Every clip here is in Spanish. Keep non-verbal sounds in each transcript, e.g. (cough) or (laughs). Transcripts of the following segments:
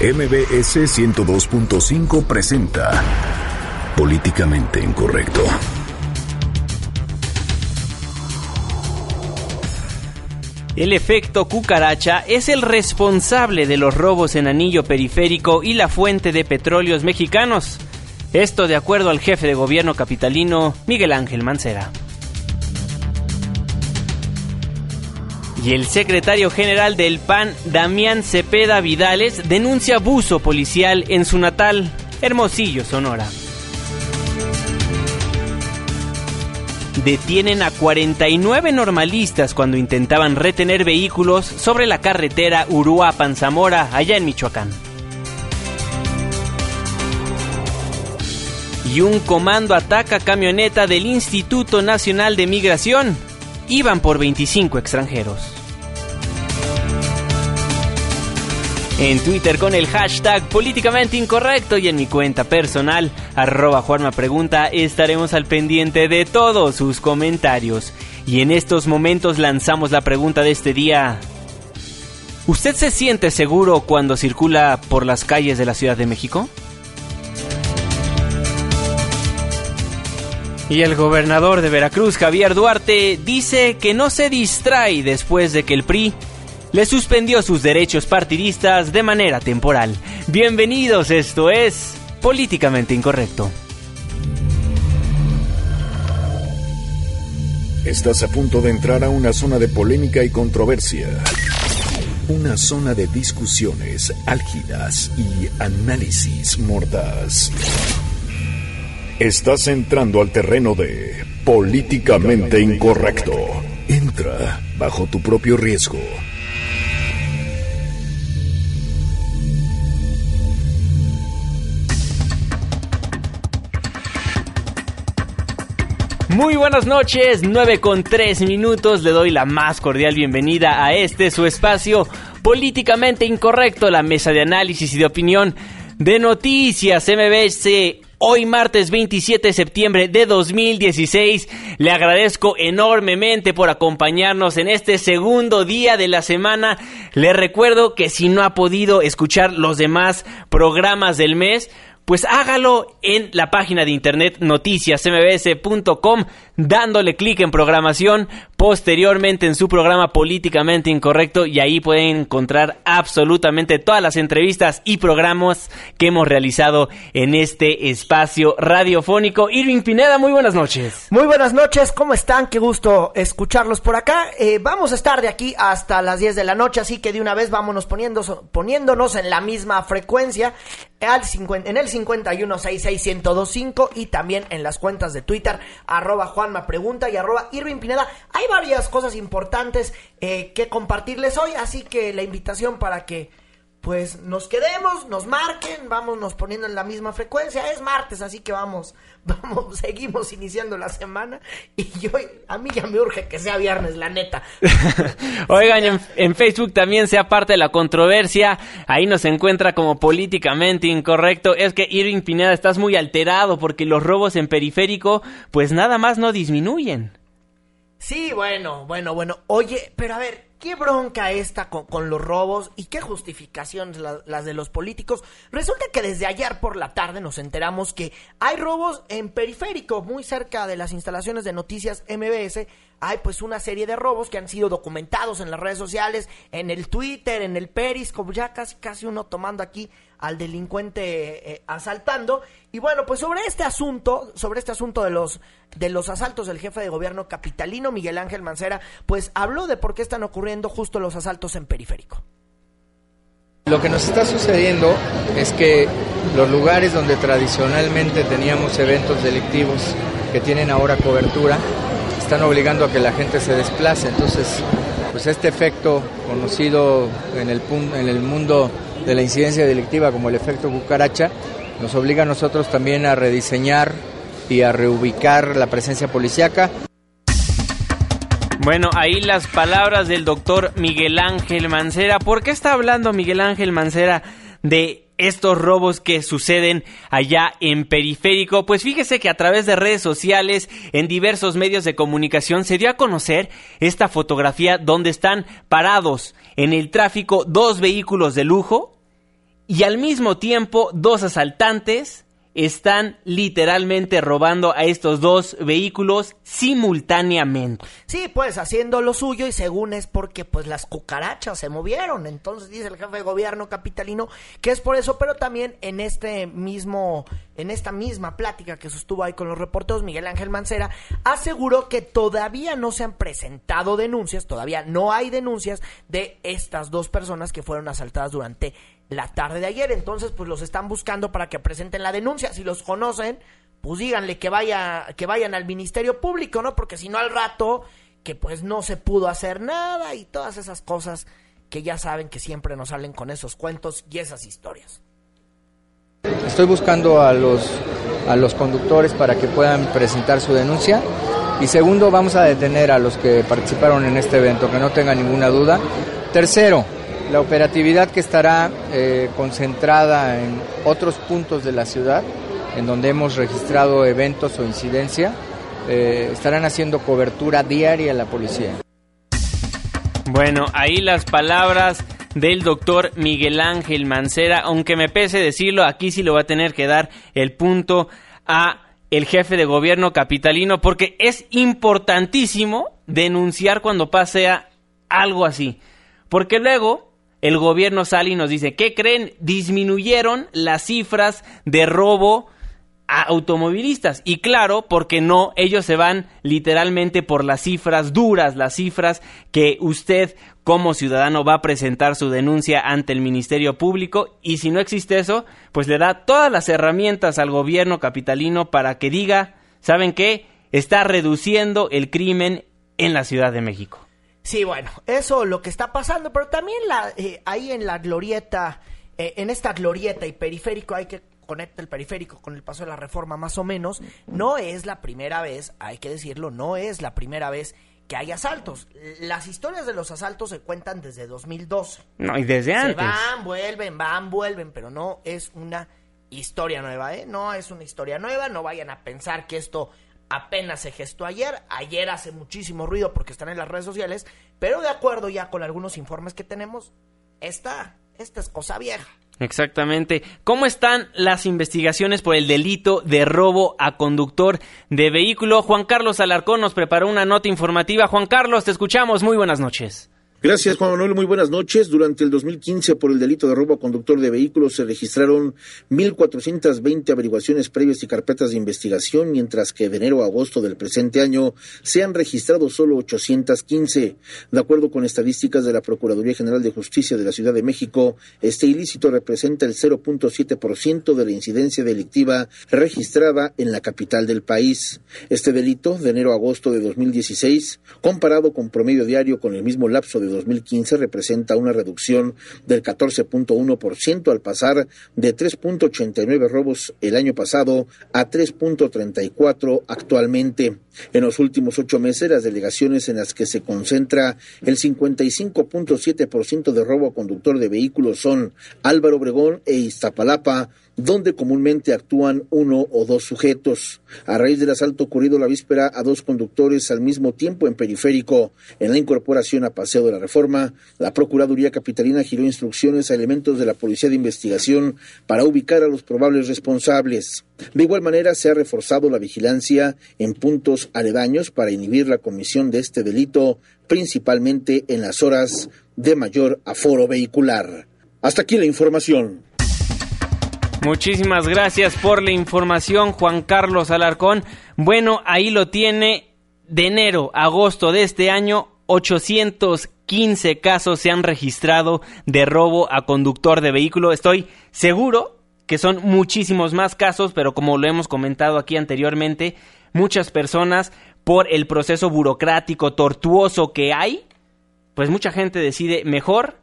MBS 102.5 presenta Políticamente Incorrecto. El efecto cucaracha es el responsable de los robos en anillo periférico y la fuente de petróleos mexicanos. Esto de acuerdo al jefe de gobierno capitalino Miguel Ángel Mancera. Y el secretario general del PAN, Damián Cepeda Vidales, denuncia abuso policial en su natal, Hermosillo, Sonora. Detienen a 49 normalistas cuando intentaban retener vehículos sobre la carretera Uruapan-Zamora, allá en Michoacán. Y un comando ataca camioneta del Instituto Nacional de Migración. Iban por 25 extranjeros. En Twitter con el hashtag políticamente incorrecto y en mi cuenta personal, arroba Juanma Pregunta, estaremos al pendiente de todos sus comentarios. Y en estos momentos lanzamos la pregunta de este día. ¿Usted se siente seguro cuando circula por las calles de la Ciudad de México? Y el gobernador de Veracruz, Javier Duarte, dice que no se distrae después de que el PRI le suspendió sus derechos partidistas de manera temporal. Bienvenidos, esto es Políticamente Incorrecto. Estás a punto de entrar a una zona de polémica y controversia. Una zona de discusiones álgidas y análisis mordaz. Estás entrando al terreno de Políticamente Incorrecto. Entra bajo tu propio riesgo. Muy buenas noches, 9 con 3 minutos. Le doy la más cordial bienvenida a este su espacio políticamente incorrecto, la mesa de análisis y de opinión de noticias MBS. Hoy martes 27 de septiembre de 2016, le agradezco enormemente por acompañarnos en este segundo día de la semana. Le recuerdo que si no ha podido escuchar los demás programas del mes, pues hágalo en la página de internet noticiasmbs.com dándole clic en programación, posteriormente en su programa Políticamente Incorrecto y ahí pueden encontrar absolutamente todas las entrevistas y programas que hemos realizado en este espacio radiofónico. Irving Pineda, muy buenas noches. Muy buenas noches, ¿cómo están? Qué gusto escucharlos por acá. Eh, vamos a estar de aquí hasta las 10 de la noche, así que de una vez vámonos poniendo, poniéndonos en la misma frecuencia al 50, en el 5166125 y también en las cuentas de Twitter, arroba Juanma y arroba Irving Pineda. Varias cosas importantes eh, que compartirles hoy, así que la invitación para que pues nos quedemos, nos marquen, vámonos poniendo en la misma frecuencia. Es martes, así que vamos, (laughs) vamos, seguimos iniciando la semana. Y yo, a mí ya me urge que sea viernes, la neta. (laughs) Oigan, en, Facebook también sea parte de la controversia. Ahí nos encuentra como políticamente incorrecto. Es que Irving Pineda estás muy alterado porque los robos en periférico, pues nada más no disminuyen. Sí, bueno, bueno, bueno. Oye, pero a ver, ¿Qué bronca esta con, los robos y qué justificaciones las de los políticos? Resulta que desde ayer por la tarde nos enteramos que hay robos en periférico, muy cerca de las instalaciones de noticias MBS. Hay pues una serie de robos que han sido documentados en las redes sociales, en el Twitter, en el Periscope, ya casi, casi uno tomando aquí al delincuente eh, asaltando. Y bueno, pues sobre este asunto, sobre este asunto de los de los asaltos del jefe de gobierno capitalino Miguel Ángel Mancera, pues habló de por qué están ocurriendo justo los asaltos en periférico. Lo que nos está sucediendo es que los lugares donde tradicionalmente teníamos eventos delictivos que tienen ahora cobertura, están obligando a que la gente se desplace. Entonces, pues este efecto conocido en el, en el mundo de la incidencia delictiva como el efecto cucaracha, nos obliga a nosotros también a rediseñar y a reubicar la presencia policíaca. Bueno, ahí las palabras del doctor Miguel Ángel Mancera. ¿Por qué está hablando Miguel Ángel Mancera de estos robos que suceden allá en periférico. Pues fíjese que a través de redes sociales, en diversos medios de comunicación, se dio a conocer esta fotografía donde están parados en el tráfico dos vehículos de lujo y al mismo tiempo dos asaltantes están literalmente robando a estos dos vehículos simultáneamente. Sí, pues haciendo lo suyo y según es porque pues las cucarachas se movieron. Entonces dice el jefe de gobierno capitalino que es por eso, pero también en este mismo en esta misma plática que sostuvo ahí con los reporteros Miguel Ángel Mancera aseguró que todavía no se han presentado denuncias, todavía no hay denuncias de estas dos personas que fueron asaltadas durante la tarde de ayer. Entonces, pues los están buscando para que presenten la denuncia. Si los conocen, pues díganle que vaya, que vayan al Ministerio Público, ¿no? Porque si no al rato, que pues no se pudo hacer nada y todas esas cosas que ya saben que siempre nos salen con esos cuentos y esas historias. Estoy buscando a los, a los conductores para que puedan presentar su denuncia. Y segundo, vamos a detener a los que participaron en este evento, que no tengan ninguna duda. Tercero, la operatividad que estará eh, concentrada en otros puntos de la ciudad, en donde hemos registrado eventos o incidencia, eh, estarán haciendo cobertura diaria la policía. Bueno, ahí las palabras del doctor Miguel Ángel Mancera, aunque me pese decirlo, aquí sí lo va a tener que dar el punto a el jefe de gobierno capitalino, porque es importantísimo denunciar cuando pase algo así. Porque luego el gobierno sale y nos dice, ¿qué creen? Disminuyeron las cifras de robo a automovilistas. Y claro, porque no, ellos se van literalmente por las cifras duras, las cifras que usted como ciudadano va a presentar su denuncia ante el Ministerio Público. Y si no existe eso, pues le da todas las herramientas al gobierno capitalino para que diga, ¿saben qué? Está reduciendo el crimen en la Ciudad de México. Sí, bueno, eso lo que está pasando, pero también la, eh, ahí en la glorieta, eh, en esta glorieta y periférico hay que conectar el periférico con el paso de la reforma más o menos, no es la primera vez, hay que decirlo, no es la primera vez que hay asaltos. Las historias de los asaltos se cuentan desde 2012. No, y desde antes. Se van, vuelven, van, vuelven, pero no es una historia nueva, ¿eh? No es una historia nueva, no vayan a pensar que esto apenas se gestó ayer, ayer hace muchísimo ruido porque están en las redes sociales, pero de acuerdo ya con algunos informes que tenemos, esta, esta es cosa vieja. Exactamente. ¿Cómo están las investigaciones por el delito de robo a conductor de vehículo? Juan Carlos Alarcón nos preparó una nota informativa. Juan Carlos, te escuchamos. Muy buenas noches. Gracias, Juan Manuel. Muy buenas noches. Durante el 2015, por el delito de robo a conductor de vehículos, se registraron 1.420 averiguaciones previas y carpetas de investigación, mientras que de enero a agosto del presente año se han registrado solo 815. De acuerdo con estadísticas de la Procuraduría General de Justicia de la Ciudad de México, este ilícito representa el 0.7% de la incidencia delictiva registrada en la capital del país. Este delito, de enero a agosto de 2016, comparado con promedio diario con el mismo lapso de 2015 representa una reducción del 14.1% al pasar de 3.89 robos el año pasado a 3.34 actualmente. En los últimos ocho meses, las delegaciones en las que se concentra el 55.7% de robo a conductor de vehículos son Álvaro Obregón e Iztapalapa, donde comúnmente actúan uno o dos sujetos. A raíz del asalto ocurrido la víspera a dos conductores al mismo tiempo en periférico, en la incorporación a Paseo de la Reforma, la Procuraduría Capitalina giró instrucciones a elementos de la Policía de Investigación para ubicar a los probables responsables. De igual manera, se ha reforzado la vigilancia en puntos aledaños para inhibir la comisión de este delito, principalmente en las horas de mayor aforo vehicular. Hasta aquí la información. Muchísimas gracias por la información, Juan Carlos Alarcón. Bueno, ahí lo tiene. De enero a agosto de este año, 815 casos se han registrado de robo a conductor de vehículo. Estoy seguro que son muchísimos más casos, pero como lo hemos comentado aquí anteriormente, muchas personas por el proceso burocrático tortuoso que hay, pues mucha gente decide mejor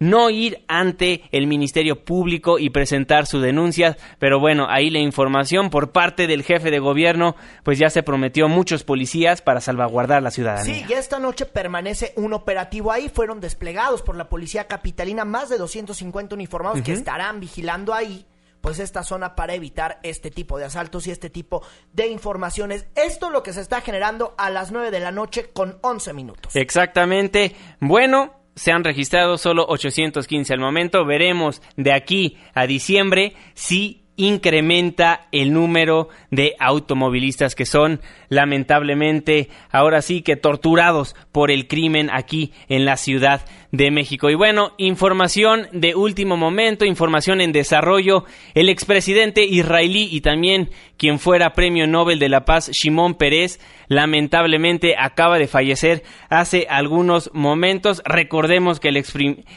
no ir ante el Ministerio Público y presentar su denuncia, pero bueno, ahí la información por parte del jefe de gobierno, pues ya se prometió muchos policías para salvaguardar la ciudadanía. Sí, y esta noche permanece un operativo ahí, fueron desplegados por la policía capitalina más de 250 uniformados que estarán vigilando ahí pues esta zona para evitar este tipo de asaltos y este tipo de informaciones. Esto es lo que se está generando a las 9 de la noche con 11 minutos. Exactamente. Bueno, se han registrado solo 815 al momento. Veremos de aquí a diciembre si incrementa el número de automovilistas que son lamentablemente ahora sí que torturados por el crimen aquí en la Ciudad de México. Y bueno, información de último momento, información en desarrollo. El expresidente israelí y también quien fuera Premio Nobel de la Paz, Shimon Peres, lamentablemente acaba de fallecer hace algunos momentos. Recordemos que el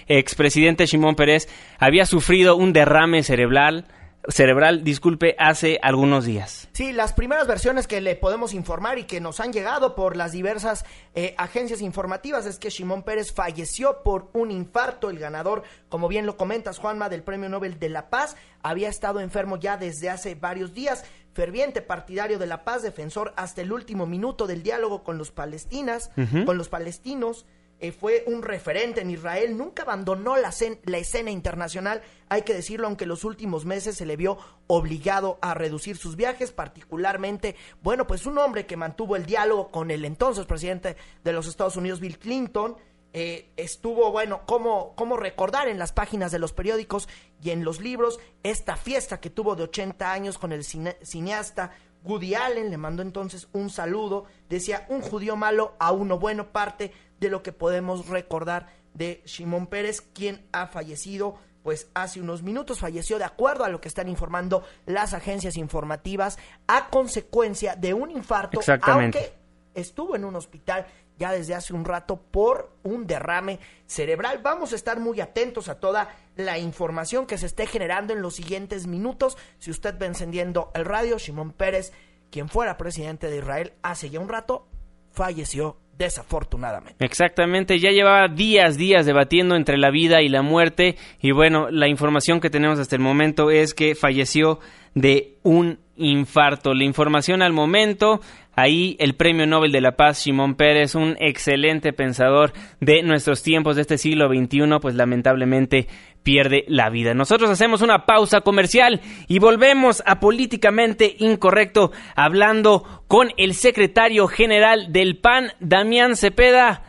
expresidente Shimon Peres había sufrido un derrame cerebral cerebral, disculpe, hace algunos días. Sí, las primeras versiones que le podemos informar y que nos han llegado por las diversas eh, agencias informativas es que Shimon Pérez falleció por un infarto. El ganador, como bien lo comentas, Juanma, del Premio Nobel de la Paz, había estado enfermo ya desde hace varios días. Ferviente partidario de la paz, defensor hasta el último minuto del diálogo con los palestinas, con los palestinos. Eh, fue un referente en Israel, nunca abandonó la, escena internacional, hay que decirlo, aunque los últimos meses se le vio obligado a reducir sus viajes, particularmente, bueno, pues un hombre que mantuvo el diálogo con el entonces presidente de los Estados Unidos, Bill Clinton, eh, estuvo, bueno, cómo, cómo recordar en las páginas de los periódicos y en los libros esta fiesta que tuvo de 80 años con el cineasta Woody Allen, le mandó entonces un saludo, decía, un judío malo a uno bueno, parte de lo que podemos recordar de Shimon Pérez, quien ha fallecido pues hace unos minutos falleció de acuerdo a lo que están informando las agencias informativas a consecuencia de un infarto, aunque estuvo en un hospital ya desde hace un rato por un derrame cerebral. Vamos a estar muy atentos a toda la información que se esté generando en los siguientes minutos. Si usted va encendiendo el radio, Shimon Pérez, quien fuera presidente de Israel hace ya un rato, falleció desafortunadamente. Exactamente, ya llevaba días, días debatiendo entre la vida y la muerte y bueno, la información que tenemos hasta el momento es que falleció de un infarto. La información al momento, ahí el Premio Nobel de la Paz, Simón Pérez, un excelente pensador de nuestros tiempos de este siglo XXI, pues lamentablemente pierde la vida. Nosotros hacemos una pausa comercial y volvemos a políticamente incorrecto hablando con el secretario general del PAN, Damián Cepeda,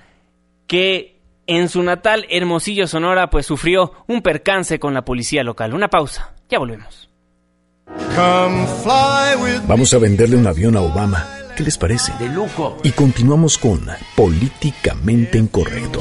que en su natal Hermosillo, Sonora, pues sufrió un percance con la policía local. Una pausa, ya volvemos. Vamos a venderle un avión a Obama. ¿Qué les parece? De lujo. Y continuamos con Políticamente Incorrecto.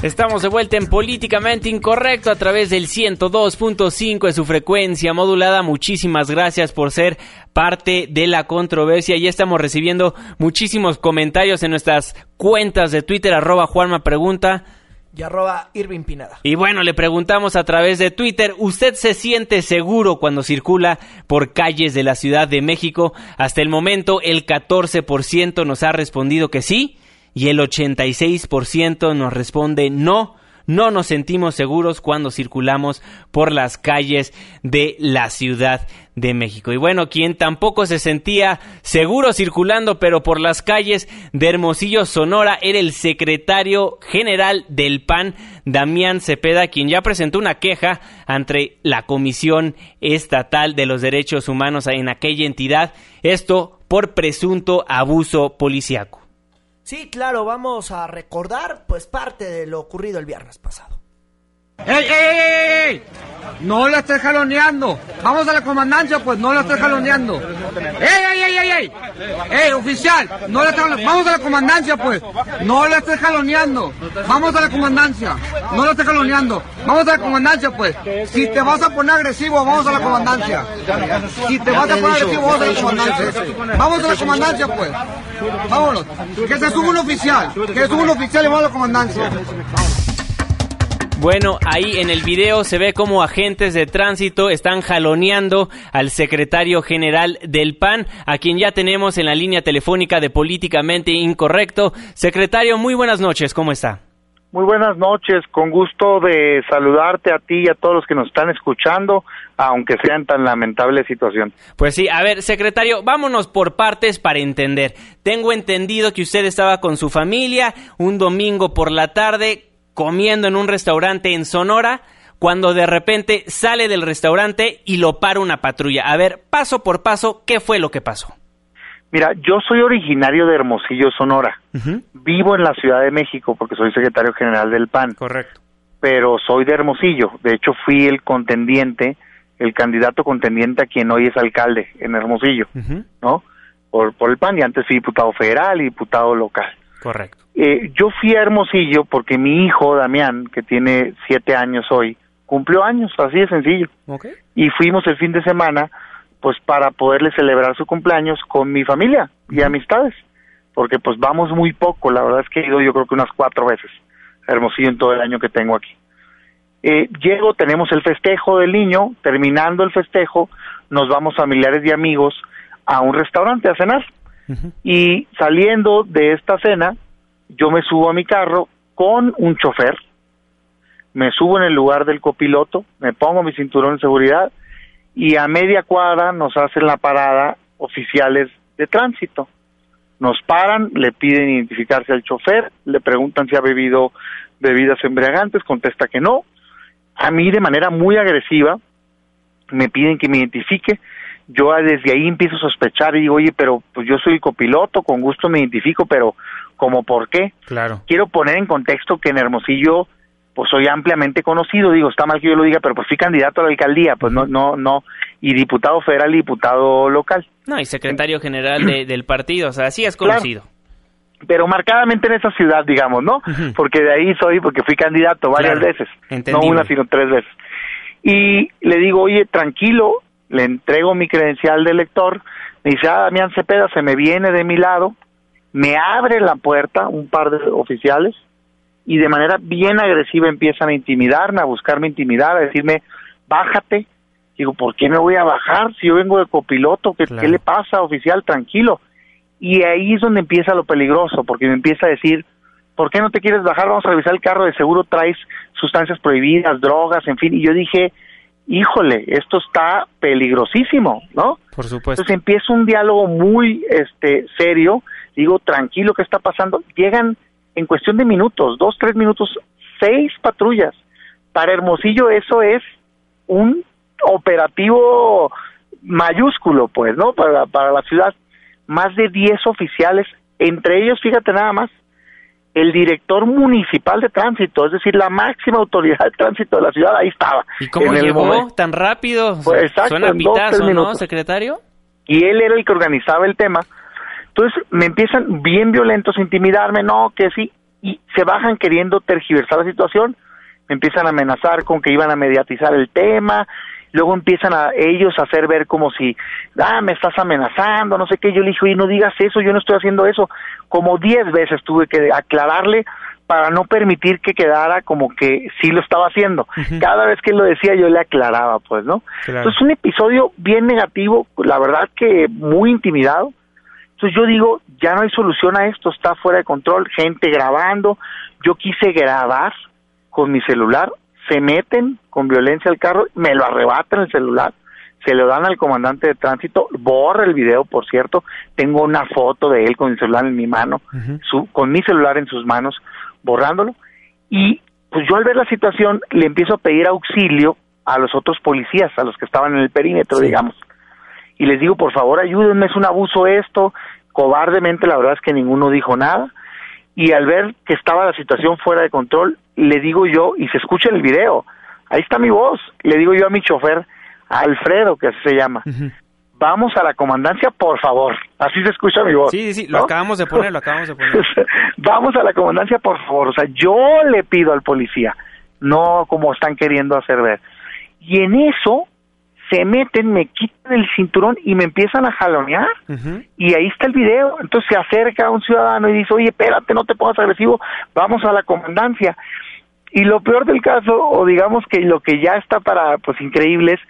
Estamos de vuelta en Políticamente Incorrecto a través del 102.5 de su frecuencia modulada. Muchísimas gracias por ser parte de la controversia. Ya estamos recibiendo muchísimos comentarios en nuestras cuentas de Twitter, arroba Juanma Pregunta. Y arroba Irving Pinada. Y bueno, le preguntamos a través de Twitter, ¿usted se siente seguro cuando circula por calles de la Ciudad de México? Hasta el momento el 14% nos ha respondido que sí y el 86% nos responde no. No nos sentimos seguros cuando circulamos por las calles de la Ciudad de México. Y bueno, quien tampoco se sentía seguro circulando, pero por las calles de Hermosillo, Sonora, era el secretario general del PAN, Damián Cepeda, quien ya presentó una queja ante la Comisión Estatal de los Derechos Humanos en aquella entidad. Esto por presunto abuso policiaco. Sí, claro, vamos a recordar pues parte de lo ocurrido el viernes pasado. ¡Ey, ey, ey, ey! No la estés jaloneando. Vamos a la comandancia, pues, no la estés jaloneando. ¡Ey, ey, ey, ey, ey! ¡Ey, oficial! No la estés Vamos a la comandancia, pues. No la estés jaloneando. Vamos a la comandancia. No la estés jaloneando. Vamos a la comandancia, pues. Si te vas a poner agresivo, vamos a la comandancia. Si te vas a poner agresivo, vamos a la comandancia. Vamos a la comandancia, pues. Vámonos. Que se suba un oficial. Que se suba un oficial y vamos a la comandancia. Bueno, ahí en el video se ve como agentes de tránsito están jaloneando al secretario general del PAN, a quien ya tenemos en la línea telefónica de Políticamente Incorrecto. Secretario, muy buenas noches, ¿cómo está? Muy buenas noches, con gusto de saludarte a ti y a todos los que nos están escuchando, aunque sea en tan lamentable situación. Pues sí, a ver, secretario, vámonos por partes para entender. Tengo entendido que usted estaba con su familia un domingo por la tarde comiendo en un restaurante en Sonora, cuando de repente sale del restaurante y lo para una patrulla. A ver, paso por paso, ¿qué fue lo que pasó? Mira, yo soy originario de Hermosillo, Sonora. Vivo en la Ciudad de México porque soy secretario general del PAN. Correcto. Pero soy de Hermosillo. De hecho, fui el contendiente, el candidato contendiente a quien hoy es alcalde en Hermosillo, ¿no? Por, por el PAN y antes fui diputado federal y diputado local. Correcto. Eh, yo fui a Hermosillo porque mi hijo, Damián, que tiene siete años hoy, cumplió años, así de sencillo. Okay. Y fuimos el fin de semana pues para poderle celebrar su cumpleaños con mi familia y amistades, porque pues vamos muy poco, la verdad es que he ido yo creo que unas cuatro veces a Hermosillo en todo el año que tengo aquí. Eh, llego, tenemos el festejo del niño, terminando el festejo, nos vamos familiares y amigos a un restaurante a cenar. Y saliendo de esta cena, yo me subo a mi carro con un chofer, me subo en el lugar del copiloto, me pongo mi cinturón de seguridad y a media cuadra nos hacen la parada oficiales de tránsito. Nos paran, le piden identificarse al chofer, le preguntan si ha bebido bebidas embriagantes, contesta que no. A mí de manera muy agresiva me piden que me identifique. Yo desde ahí empiezo a sospechar y digo, oye, pero pues yo soy el copiloto, con gusto me identifico, pero ¿como por qué? Claro. Quiero poner en contexto que en Hermosillo pues soy ampliamente conocido, digo, está mal que yo lo diga, pero pues fui candidato a la alcaldía, pues no, no, no, y diputado federal y diputado local. No, y secretario general de, del partido, o sea, sí es conocido. Claro, pero marcadamente en esa ciudad, digamos, ¿no? Porque de ahí soy, porque fui candidato varias Claro, veces, no entendible. una, sino tres veces. Y le digo, oye, tranquilo, le entrego mi credencial de elector, me dice, ah, Damián Cepeda se me viene de mi lado, me abre la puerta un par de oficiales, y de manera bien agresiva empiezan a intimidarme, a buscarme intimidar, a decirme, bájate. Digo, ¿por qué me voy a bajar si yo vengo de copiloto? ¿Qué, Claro. ¿qué le pasa, oficial? Tranquilo. Y ahí es donde empieza lo peligroso, porque me empieza a decir, ¿por qué no te quieres bajar? Vamos a revisar el carro, de seguro traes sustancias prohibidas, drogas, en fin. Y yo dije, híjole, esto está peligrosísimo, ¿no? Por supuesto. Entonces empieza un diálogo muy este serio, digo, tranquilo, ¿qué está pasando? Llegan en cuestión de minutos, dos, tres minutos, seis patrullas. Para Hermosillo eso es un operativo mayúsculo, pues, ¿no? Para, para la ciudad. Más de diez oficiales, entre ellos, fíjate nada más, el director municipal de tránsito, es decir, la máxima autoridad de tránsito de la ciudad, ahí estaba. ¿Y cómo llegó tan rápido? Pues, exacto, Suena dos, ¿no, secretario? y él era el que organizaba el tema. Entonces me empiezan bien violentos a intimidarme, no, que sí, y se bajan queriendo tergiversar la situación, me empiezan a amenazar con que iban a mediatizar el tema, luego empiezan a ellos a hacer ver como si, ah, me estás amenazando, no sé qué, yo le dije, oye, no digas eso, yo no estoy haciendo eso, como diez veces tuve que aclararle para no permitir que quedara como que sí lo estaba haciendo. Cada vez que lo decía yo le aclaraba, pues, ¿no? Claro. Entonces un episodio bien negativo, la verdad que muy intimidado. Entonces yo digo, ya no hay solución a esto, está fuera de control, gente grabando. Yo quise grabar con mi celular, se meten con violencia al carro, me lo arrebatan el celular, se lo dan al comandante de tránsito, borra el video, por cierto, tengo una foto de él con el celular en mi mano, su- con mi celular en sus manos, borrándolo, y pues yo al ver la situación le empiezo a pedir auxilio a los otros policías, a los que estaban en el perímetro, digamos, y les digo, por favor, ayúdenme, es un abuso esto, cobardemente la verdad es que ninguno dijo nada, y al ver que estaba la situación fuera de control, le digo yo, y se escucha en el video, ahí está mi voz, le digo yo a mi chofer, a Alfredo, que así se llama, vamos a la comandancia, por favor, así se escucha mi voz. Sí, sí, sí, lo acabamos de poner, lo acabamos de poner. (laughs) vamos a la comandancia, por favor. O sea, yo le pido al policía, no como están queriendo hacer ver. Y en eso se meten, me quitan el cinturón y me empiezan a jalonear. Y ahí está el video. Entonces se acerca un ciudadano y dice, oye, espérate, no te pongas agresivo, vamos a la comandancia. Y lo peor del caso, o digamos que lo que ya está para, pues increíble es,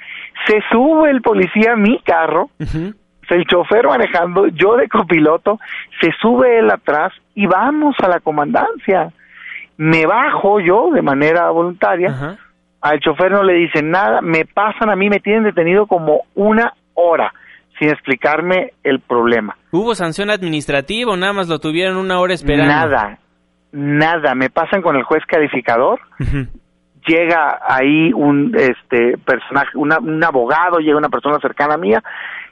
se sube el policía a mi carro, el chofer manejando, yo de copiloto, se sube él atrás y vamos a la comandancia. Me bajo yo de manera voluntaria, al chofer no le dicen nada, me pasan a mí, me tienen detenido como una hora sin explicarme el problema. ¿Hubo sanción administrativa o nada más lo tuvieron una hora esperando? Nada, nada, me pasan con el juez calificador, llega ahí un este personaje, un abogado, llega una persona cercana a mía,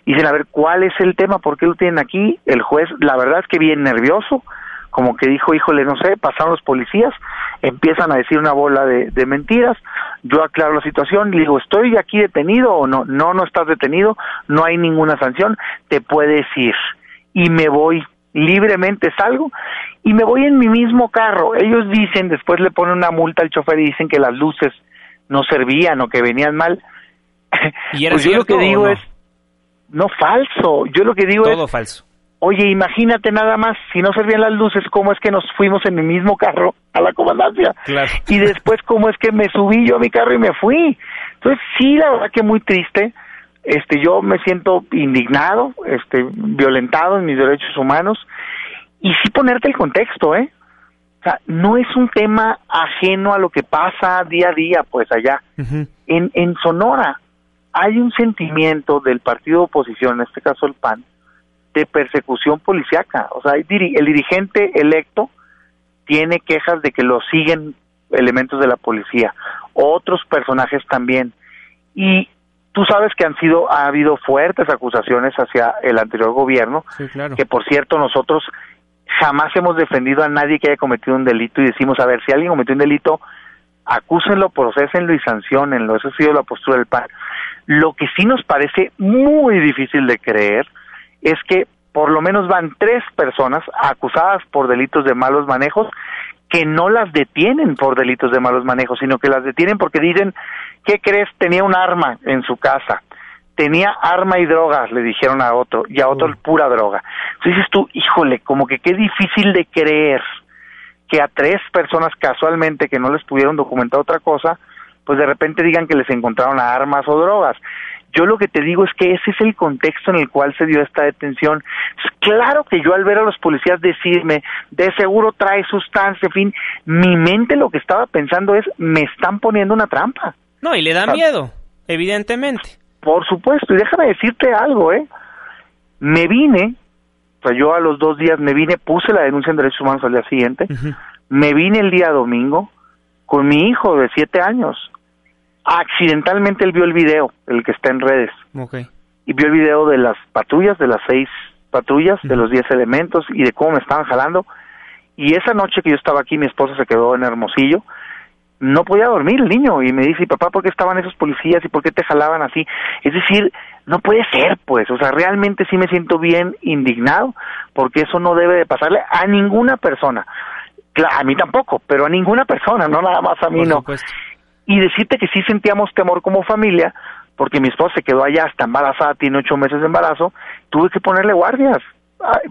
y dicen, a ver, ¿cuál es el tema? ¿Por qué lo tienen aquí? El juez, la verdad es que bien nervioso, como que dijo, híjole, no sé, pasaron los policías, empiezan a decir una bola de, de mentiras, yo aclaro la situación, le digo, ¿estoy aquí detenido o no? No, no estás detenido, no hay ninguna sanción, te puedes ir. Y me voy, libremente salgo y me voy en mi mismo carro. Ellos dicen, después le ponen una multa al chofer y dicen que las luces no servían o que venían mal. (laughs) ¿Y pues yo lo que digo es, no falso, yo lo que digo es... Todo falso. Oye, imagínate nada más, si no servían las luces, ¿cómo es que nos fuimos en mi mismo carro a la comandancia? Y después, ¿cómo es que me subí yo a mi carro y me fui? Entonces, sí, la verdad que muy triste. Este, yo me siento indignado, este, violentado en mis derechos humanos. Y sí ponerte el contexto, ¿eh? O sea, no es un tema ajeno a lo que pasa día a día, pues allá. en, en Sonora hay un sentimiento del partido de oposición, en este caso el PAN, de persecución policiaca. O sea, el dirigente electo tiene quejas de que lo siguen elementos de la policía, otros personajes también. Y tú sabes que han sido ha habido fuertes acusaciones hacia el anterior gobierno, que por cierto nosotros jamás hemos defendido a nadie que haya cometido un delito y decimos, a ver, si alguien cometió un delito, acúsenlo, procesenlo y sancionenlo. Esa ha sido la postura del PAN. Lo que sí nos parece muy difícil de creer es que por lo menos van tres personas acusadas por delitos de malos manejos que no las detienen por delitos de malos manejos, sino que las detienen porque dicen, ¿qué crees? Tenía un arma en su casa, tenía arma y drogas, le dijeron a otro, y a otro pura droga. Entonces dices tú, híjole, como que qué difícil de creer que a tres personas casualmente que no les pudieron documentar otra cosa, pues de repente digan que les encontraron armas o drogas. Yo lo que te digo es que ese es el contexto en el cual se dio esta detención. Claro que yo al ver a los policías decirme, de seguro trae sustancia, en fin, mi mente lo que estaba pensando es, me están poniendo una trampa. No, y le da miedo, evidentemente. Por supuesto, y déjame decirte algo, ¿eh? Me vine, o sea, yo a los dos días me vine, puse la denuncia en derechos humanos al día siguiente, me vine el día domingo con mi hijo de siete años, accidentalmente él vio el video, el que está en redes. Y vio el video de las patrullas, de las seis patrullas, de los diez elementos y de cómo me estaban jalando. Y esa noche que yo estaba aquí, mi esposa se quedó en Hermosillo. No podía dormir el niño y me dice, papá, ¿por qué estaban esos policías y por qué te jalaban así? Es decir, no puede ser, pues, o sea, realmente sí me siento bien indignado porque eso no debe de pasarle a ninguna persona. A mí tampoco, pero a ninguna persona, no nada más a mí, no y decirte que sí sentíamos temor como familia, porque mi esposa se quedó allá hasta embarazada, tiene ocho meses de embarazo, tuve que ponerle guardias.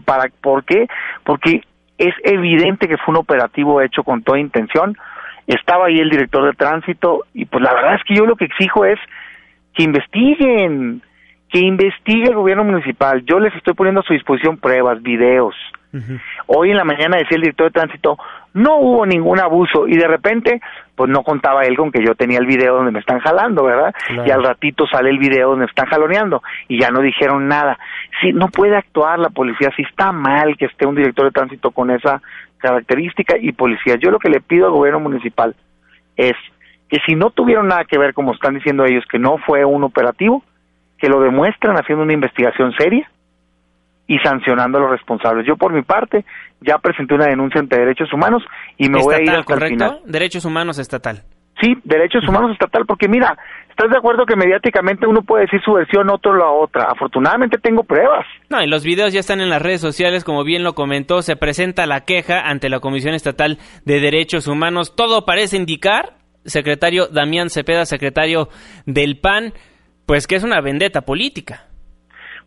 ¿Para, ¿Por qué? Porque es evidente que fue un operativo hecho con toda intención. Estaba ahí el director de tránsito y pues la verdad es que yo lo que exijo es que investiguen, que investigue el gobierno municipal. Yo les estoy poniendo a su disposición pruebas, videos. Hoy en la mañana decía el director de tránsito, no hubo ningún abuso y de repente pues no contaba él con que yo tenía el video donde me están jalando, ¿verdad? Y al ratito sale el video donde me están jaloneando y ya no dijeron nada. Si no puede actuar la policía, si está mal que esté un director de tránsito con esa característica y policía. Yo lo que le pido al gobierno municipal es que si no tuvieron nada que ver, como están diciendo ellos, que no fue un operativo, que lo demuestren haciendo una investigación seria y sancionando a los responsables. Yo por mi parte ya presenté una denuncia ante derechos humanos y me voy a ir hasta correcto? el final. Derechos humanos estatal. Sí, derechos humanos estatal, porque mira, ¿estás de acuerdo que mediáticamente uno puede decir su versión, otro la otra? Afortunadamente tengo pruebas. No, y los videos ya están en las redes sociales, como bien lo comentó, se presenta la queja ante la Comisión Estatal de Derechos Humanos. Todo parece indicar, secretario Damián Cepeda, secretario del PAN, pues que es una vendetta política.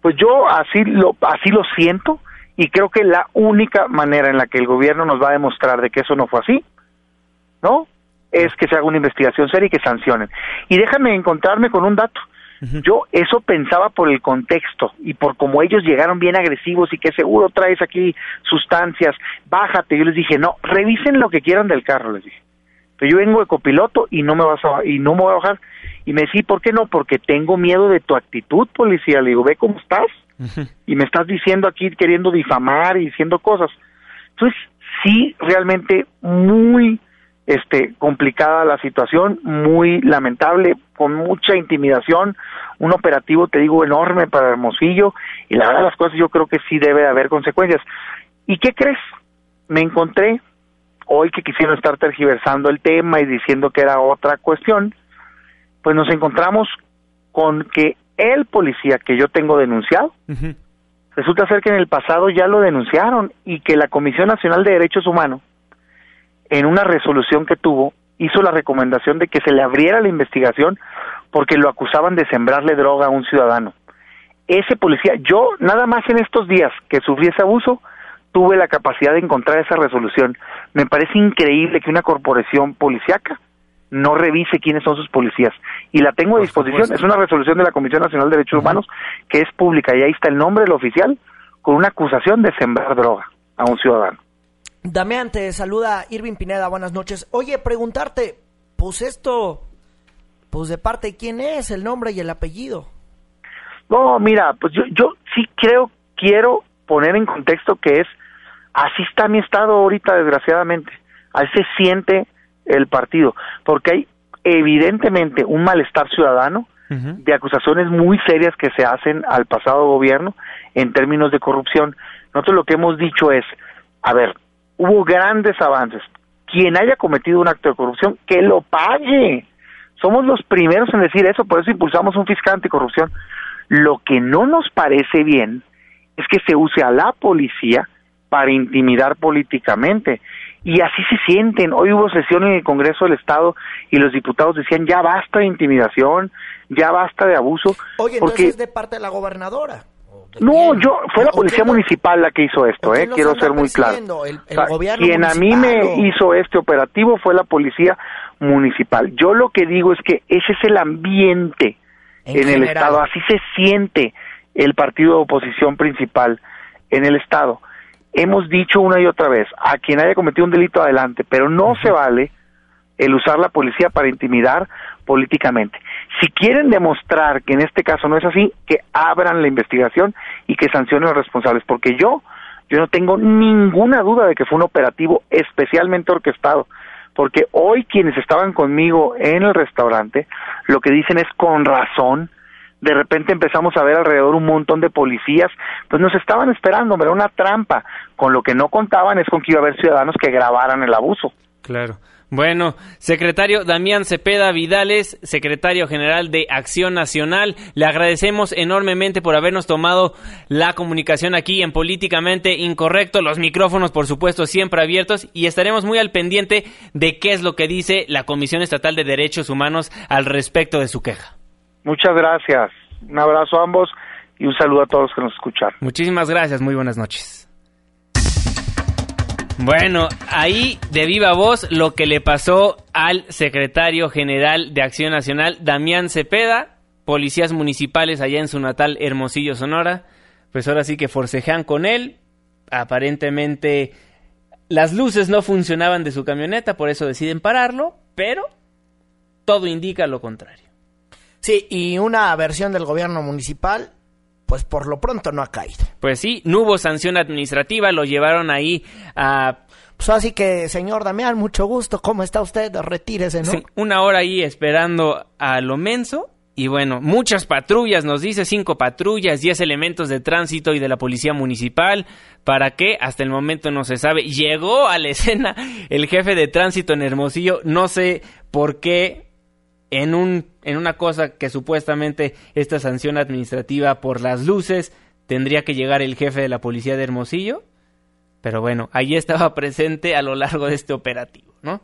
Pues yo así lo, así lo siento y creo que la única manera en la que el gobierno nos va a demostrar de que eso no fue así, ¿no? Es que se haga una investigación seria y que sancionen. Y déjame encontrarme con un dato. Yo eso pensaba por el contexto y por cómo ellos llegaron bien agresivos y que seguro traes aquí sustancias, bájate. Yo les dije, no, revisen lo que quieran del carro, les dije. Pero yo vengo de copiloto y no me vas a, y no me voy a bajar. Y me decía, ¿por qué no? Porque tengo miedo de tu actitud, policía. Le digo, ve cómo estás. Y me estás diciendo aquí queriendo difamar y diciendo cosas. Entonces, sí, realmente muy este complicada la situación, muy lamentable, con mucha intimidación, un operativo, te digo, enorme para Hermosillo, y la verdad las cosas yo creo que sí debe haber consecuencias. ¿Y qué crees? Me encontré hoy que quisieron estar tergiversando el tema y diciendo que era otra cuestión, pues nos encontramos con que el policía que yo tengo denunciado, resulta ser que en el pasado ya lo denunciaron y que la Comisión Nacional de Derechos Humanos en una resolución que tuvo, hizo la recomendación de que se le abriera la investigación porque lo acusaban de sembrarle droga a un ciudadano. Ese policía, yo nada más en estos días que sufrí ese abuso, tuve la capacidad de encontrar esa resolución. Me parece increíble que una corporación policíaca no revise quiénes son sus policías. Y la tengo a disposición. Es una resolución de la Comisión Nacional de Derechos Humanos que es pública y ahí está el nombre del oficial con una acusación de sembrar droga a un ciudadano. Damián, te saluda Irving Pineda, buenas noches. Oye, preguntarte, pues esto, pues de parte quién es el nombre y el apellido. No, mira, pues yo, yo sí creo, quiero poner en contexto que es, así está mi estado ahorita, desgraciadamente. Así se siente el partido, porque hay evidentemente un malestar ciudadano de acusaciones muy serias que se hacen al pasado gobierno en términos de corrupción. Nosotros lo que hemos dicho es, a ver, hubo grandes avances. Quien haya cometido un acto de corrupción, que lo pague. Somos los primeros en decir eso, por eso impulsamos un fiscal anticorrupción. Lo que no nos parece bien es que se use a la policía para intimidar políticamente. Y así se sienten. Hoy hubo sesión en el Congreso del Estado y los diputados decían ya basta de intimidación, ya basta de abuso. Oye, porque... entonces es de parte de la gobernadora. No, yo fue la policía municipal la que hizo esto, eh, quiero ser muy claro. El, el quien a mí me hizo este operativo fue la policía municipal. Yo lo que digo es que ese es el ambiente en, el estado, así se siente el partido de oposición principal en el estado. Hemos dicho una y otra vez, a quien haya cometido un delito adelante, pero no se vale el usar la policía para intimidar políticamente. Si quieren demostrar que en este caso no es así, que abran la investigación y que sancionen a los responsables, porque yo, yo no tengo ninguna duda de que fue un operativo especialmente orquestado, porque hoy quienes estaban conmigo en el restaurante, lo que dicen es con razón, de repente empezamos a ver alrededor un montón de policías, pues nos estaban esperando, era una trampa, con lo que no contaban es con que iba a haber ciudadanos que grabaran el abuso. Claro. Bueno, secretario Damián Cepeda Vidales, secretario general de Acción Nacional, le agradecemos enormemente por habernos tomado la comunicación aquí en Políticamente Incorrecto, los micrófonos por supuesto siempre abiertos y estaremos muy al pendiente de qué es lo que dice la Comisión Estatal de Derechos Humanos al respecto de su queja. Muchas gracias, un abrazo a ambos y un saludo a todos que nos escuchan. Muchísimas gracias, muy buenas noches. Bueno, ahí de viva voz lo que le pasó al secretario general de Acción Nacional, Damián Cepeda, policías municipales allá en su natal Hermosillo, Sonora, pues ahora sí que forcejean con él, aparentemente las luces no funcionaban de su camioneta, por eso deciden pararlo, pero todo indica lo contrario. Sí, y una versión del gobierno municipal pues por lo pronto no ha caído. Pues sí, no hubo sanción administrativa, lo llevaron ahí a... Pues así que, señor Damián, mucho gusto, ¿cómo está usted? Retírese, ¿no? Sí, una hora ahí esperando a lo menso. Y bueno, muchas patrullas, nos dice cinco patrullas, diez elementos de tránsito y de la policía municipal. ¿Para qué? Hasta el momento no se sabe. Llegó a la (laughs) escena el jefe de tránsito en Hermosillo, no sé por qué en, un, en una cosa que supuestamente esta sanción administrativa por las luces tendría que llegar el jefe de la policía de Hermosillo. Pero bueno, ahí estaba (laughs) presente a lo largo de este operativo, ¿no?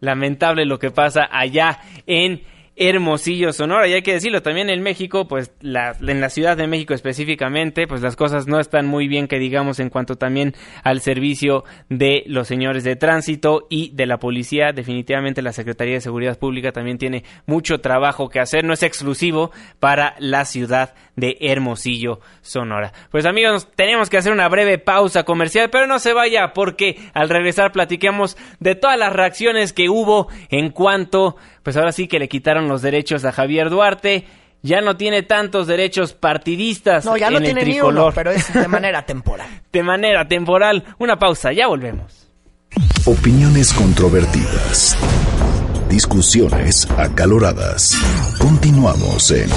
Lamentable lo que pasa allá en Hermosillo, Sonora. Y hay que decirlo, también en México, pues en la Ciudad de México específicamente, pues las cosas no están muy bien que digamos en cuanto también al servicio de los señores de tránsito y de la policía. Definitivamente la Secretaría de Seguridad Pública también tiene mucho trabajo que hacer. No es exclusivo para la ciudad de Hermosillo, Sonora. Pues amigos, tenemos que hacer una breve pausa comercial, pero no se vaya porque al regresar platiquemos de todas las reacciones que hubo en cuanto pues ahora sí que le quitaron los derechos a Javier Duarte. Ya no tiene tantos derechos partidistas. No, ya no tiene ni uno, pero es de (laughs) manera temporal. de manera temporal. Una pausa, ya volvemos. Opiniones controvertidas. Discusiones acaloradas. Continuamos en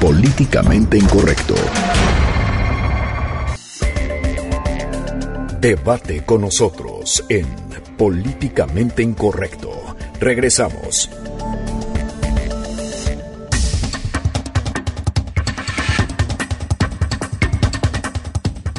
Políticamente Incorrecto. Debate con nosotros en Políticamente Incorrecto. Regresamos.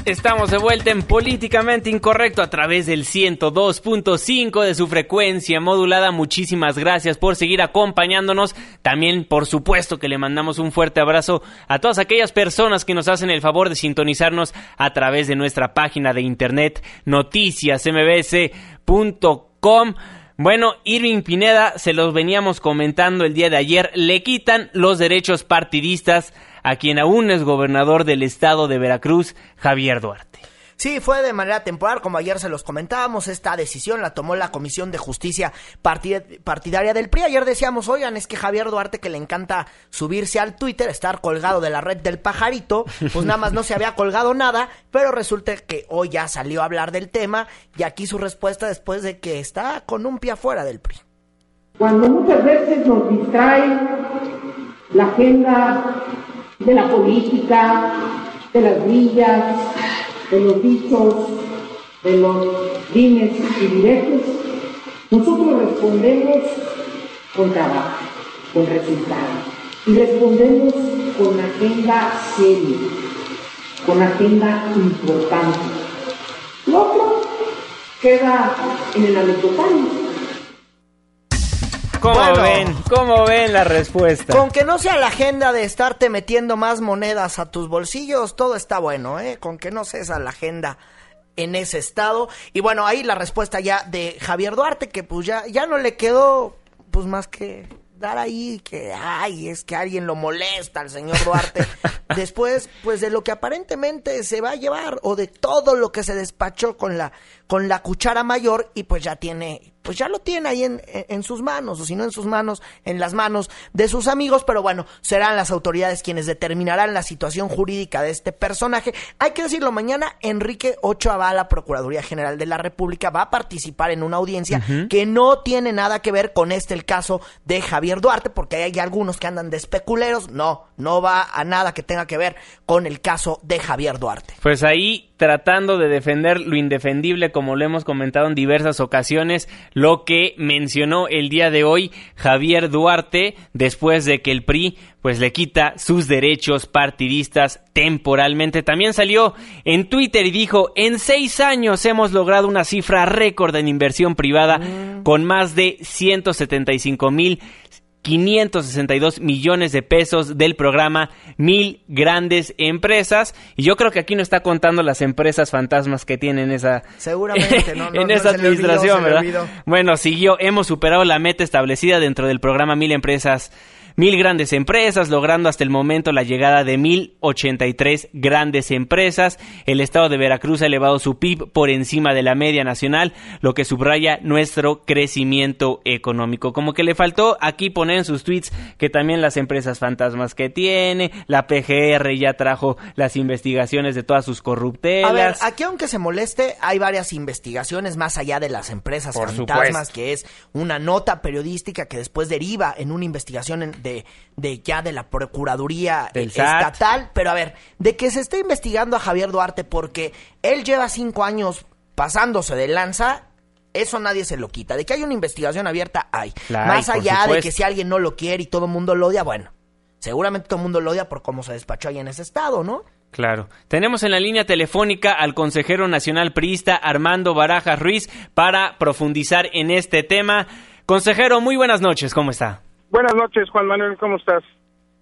Estamos de vuelta en Políticamente Incorrecto a través del 102.5 de su frecuencia modulada. Muchísimas gracias por seguir acompañándonos. También, por supuesto, que le mandamos un fuerte abrazo a todas aquellas personas que nos hacen el favor de sintonizarnos a través de nuestra página de internet noticiasmbs.com. Bueno, Irving Pineda, se los veníamos comentando el día de ayer, le quitan los derechos partidistas a quien aún es gobernador del estado de Veracruz, Javier Duarte. Sí, fue de manera temporal, como ayer se los comentábamos, esta decisión la tomó la Comisión de Justicia Partidaria del PRI. Ayer decíamos, oigan, es que Javier Duarte, que le encanta subirse al Twitter, estar colgado de la red del pajarito, pues nada más no se había colgado nada, pero resulta que hoy ya salió a hablar del tema y aquí su respuesta después de que está con un pie afuera del PRI. Cuando muchas veces nos distrae la agenda de la política, de las villas, de los dichos, de los dimes y diretes, nosotros respondemos con trabajo, con resultados, y respondemos con agenda seria, con agenda importante. Lo otro queda en el anecdotario ¿Cómo ven? ¿Cómo ven la respuesta? Con que no sea la agenda de estarte metiendo más monedas a tus bolsillos, todo está bueno, ¿eh? Con que no sea esa la agenda en ese estado. Y bueno, ahí la respuesta ya de Javier Duarte, que pues ya, ya no le quedó pues más que dar ahí que, ay, es que alguien lo molesta al señor Duarte. (laughs) Después, pues de lo que aparentemente se va a llevar o de todo lo que se despachó con la, con la cuchara mayor y pues ya tiene pues ya lo tiene ahí en, en, sus manos, o si no en sus manos, en las manos de sus amigos, pero bueno, serán las autoridades quienes determinarán la situación jurídica de este personaje. Hay que decirlo, mañana Enrique Ochoa va a la Procuraduría General de la República, va a participar en una audiencia que no tiene nada que ver con este el caso de Javier Duarte, porque hay algunos que andan de especuleros, no, no va a nada que tenga que ver con el caso de Javier Duarte. Pues ahí tratando de defender lo indefendible, como lo hemos comentado en diversas ocasiones, lo que mencionó el día de hoy Javier Duarte, después de que el PRI pues le quita sus derechos partidistas temporalmente. También salió en Twitter y dijo, en seis años hemos logrado una cifra récord en inversión privada mm. con más de 175 mil 562 millones de pesos del programa Mil Grandes Empresas. Y yo creo que aquí no está contando las empresas fantasmas que tienen esa, Seguramente, (laughs) no, en esa administración, ¿verdad? Bueno, siguió, hemos superado la meta establecida dentro del programa Mil Empresas mil grandes empresas, logrando hasta el momento la llegada de mil ochenta y tres grandes empresas. El estado de Veracruz ha elevado su PIB por encima de la media nacional, lo que subraya nuestro crecimiento económico. Como que le faltó aquí poner en sus tweets que también las empresas fantasmas que tiene, la PGR ya trajo las investigaciones de todas sus corruptelas. A ver, aquí aunque se moleste, hay varias investigaciones más allá de las empresas fantasmas, que es una nota periodística que después deriva en una investigación en, de, de ya de la Procuraduría Estatal. Pero a ver, de que se esté investigando a Javier Duarte porque él lleva cinco años pasándose de lanza, eso nadie se lo quita. De que hay una investigación abierta, hay. Más allá de que si alguien no lo quiere y todo el mundo lo odia, bueno, seguramente todo el mundo lo odia por cómo se despachó ahí en ese estado, ¿no? Claro. Tenemos en la línea telefónica al consejero nacional priista Armando Barajas Ruiz para profundizar en este tema. Consejero, muy buenas noches, ¿cómo está? Buenas noches, Juan Manuel, ¿cómo estás?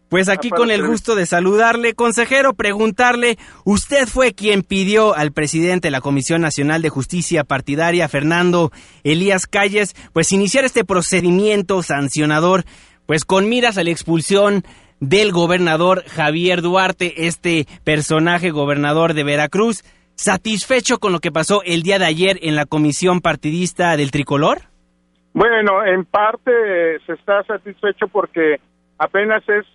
Pues aquí con el gusto de saludarle, consejero, preguntarle, usted fue quien pidió al presidente de la Comisión Nacional de Justicia Partidaria, Fernando Elías Calles, pues iniciar este procedimiento sancionador, pues con miras a la expulsión del gobernador Javier Duarte, este personaje gobernador de Veracruz, satisfecho con lo que pasó el día de ayer en la comisión partidista del tricolor? Bueno, en parte se está satisfecho porque apenas es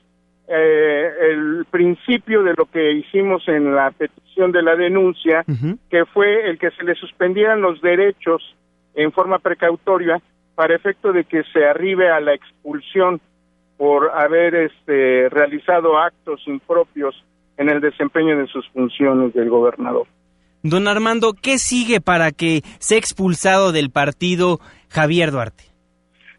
eh, el principio de lo que hicimos en la petición de la denuncia, que fue el que se le suspendieran los derechos en forma precautoria para efecto de que se arribe a la expulsión por haber este, realizado actos impropios en el desempeño de sus funciones del gobernador. Don Armando, ¿qué sigue para que sea expulsado del partido Javier Duarte?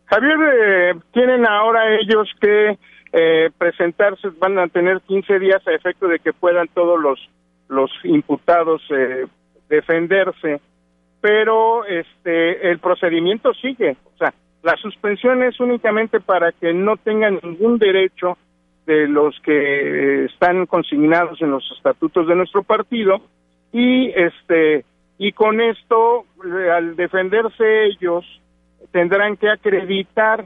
Javier, eh, tienen ahora ellos que eh, presentarse, van a tener 15 días a efecto de que puedan todos los, los imputados eh, defenderse, pero este el procedimiento sigue, o sea, la suspensión es únicamente para que no tengan ningún derecho de los que están consignados en los estatutos de nuestro partido y este y con esto al defenderse ellos tendrán que acreditar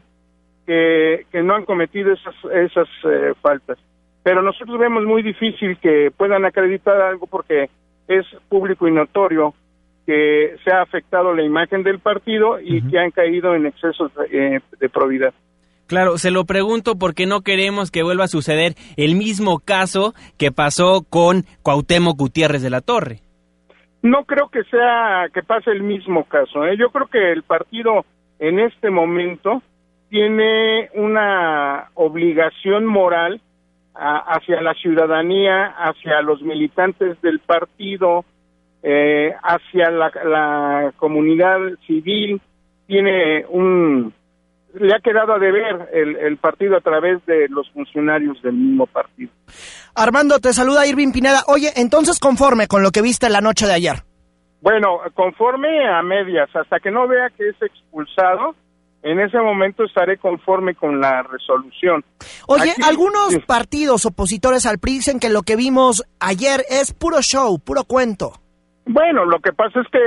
que, no han cometido esas esas eh, faltas pero nosotros vemos muy difícil que puedan acreditar algo porque es público y notorio que se ha afectado la imagen del partido y que han caído en excesos de, eh, de probidad. Claro, se lo pregunto porque no queremos que vuelva a suceder el mismo caso que pasó con Cuauhtémoc Gutiérrez de la Torre. No creo que sea que pase el mismo caso. ¿eh? Yo creo que el partido en este momento tiene una obligación moral hacia la ciudadanía, hacia los militantes del partido, eh, hacia la, comunidad civil, tiene un le ha quedado a deber el, el, partido a través de los funcionarios del mismo partido. Armando, te saluda Irving Pineda. Oye, entonces conforme con lo que viste la noche de ayer. Bueno, conforme a medias, hasta que no vea que es expulsado, en ese momento estaré conforme con la resolución. Oye, algunos partidos opositores al PRI dicen que lo que vimos ayer es puro show, puro cuento. Bueno, lo que pasa es que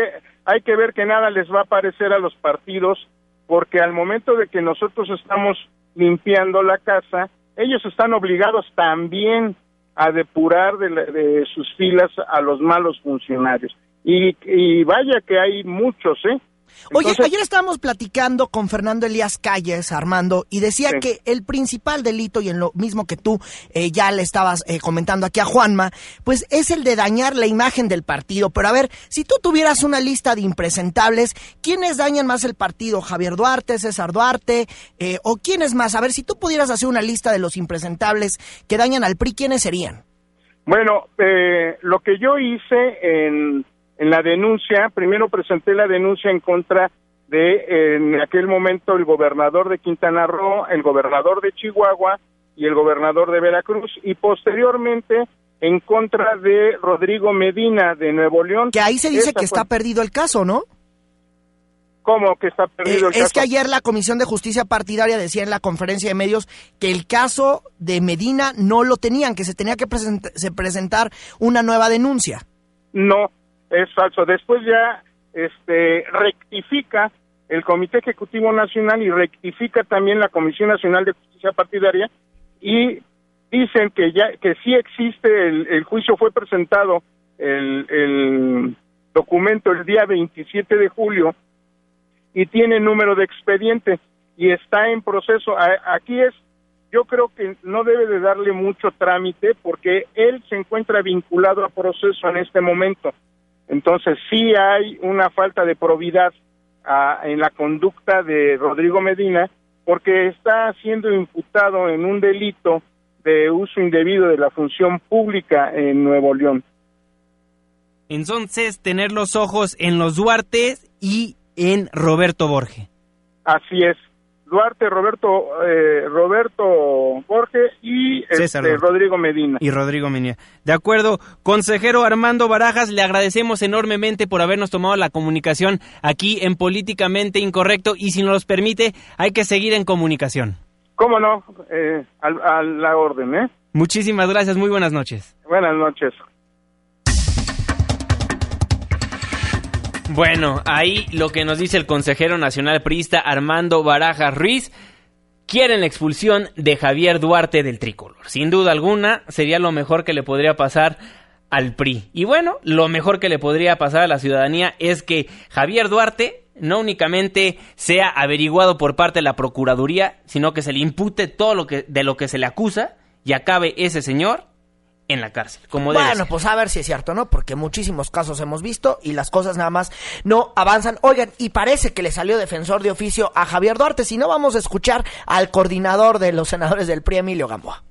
hay que ver que nada les va a parecer a los partidos porque al momento de que nosotros estamos limpiando la casa, ellos están obligados también a depurar de, sus filas a los malos funcionarios. Y, y vaya que hay muchos, ¿eh? Oye, ayer estábamos platicando con Fernando Elías Calles, Armando, y decía que el principal delito, y en lo mismo que tú eh, ya le estabas eh, comentando aquí a Juanma, pues es el de dañar la imagen del partido. Pero a ver, si tú tuvieras una lista de impresentables, ¿quiénes dañan más el partido? ¿Javier Duarte, César Duarte? Eh, ¿O quiénes más? A ver, si tú pudieras hacer una lista de los impresentables que dañan al PRI, ¿quiénes serían? Bueno, lo que yo hice en en la denuncia, primero presenté la denuncia en contra de en aquel momento el gobernador de Quintana Roo, el gobernador de Chihuahua y el gobernador de Veracruz y posteriormente en contra de Rodrigo Medina de Nuevo León. Que ahí se dice que está perdido el caso, ¿no? ¿Cómo que está perdido el caso? Es que ayer la Comisión de Justicia Partidaria decía en la conferencia de medios que el caso de Medina no lo tenían, que se tenía que presentar una nueva denuncia. No, es falso. Después ya este, rectifica el Comité Ejecutivo Nacional y rectifica también la Comisión Nacional de Justicia Partidaria y dicen que ya que sí existe el, juicio fue presentado el, el, documento el día 27 de julio y tiene número de expediente y está en proceso. aquí es yo creo que no debe de darle mucho trámite porque él se encuentra vinculado a proceso en este momento. Entonces sí hay una falta de probidad ah, en la conducta de Rodrigo Medina porque está siendo imputado en un delito de uso indebido de la función pública en Nuevo León. Entonces, tener los ojos en los Duarte y en Roberto Borge. Así es. Duarte, Roberto, eh, Roberto Borges y este, Rodrigo Medina. Y Rodrigo Medina. De acuerdo, consejero Armando Barajas, le agradecemos enormemente por habernos tomado la comunicación aquí en Políticamente Incorrecto y si nos los permite, hay que seguir en comunicación. ¿Cómo no? Eh, a, a la orden, ¿eh? Muchísimas gracias, muy buenas noches. Buenas noches. Bueno, ahí lo que nos dice el consejero nacional priista Armando Baraja Ruiz. Quieren la expulsión de Javier Duarte del tricolor. Sin duda alguna, sería lo mejor que le podría pasar al PRI. Y bueno, lo mejor que le podría pasar a la ciudadanía es que Javier Duarte no únicamente sea averiguado por parte de la Procuraduría, sino que se le impute todo lo que, de lo que se le acusa y acabe ese señor en la cárcel. Como debe Bueno, ser. pues a ver si es cierto, ¿no? Porque muchísimos casos hemos visto y las cosas nada más no avanzan. Oigan, y parece que le salió defensor de oficio a Javier Duarte. Si no, vamos a escuchar al coordinador de los senadores del PRI, Emilio Gamboa.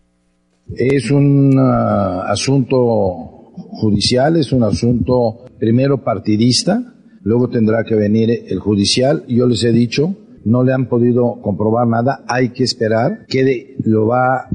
Es un ah, asunto judicial, es un asunto primero partidista, luego tendrá que venir el judicial. Yo les he dicho, no le han podido comprobar nada, hay que esperar que de- lo va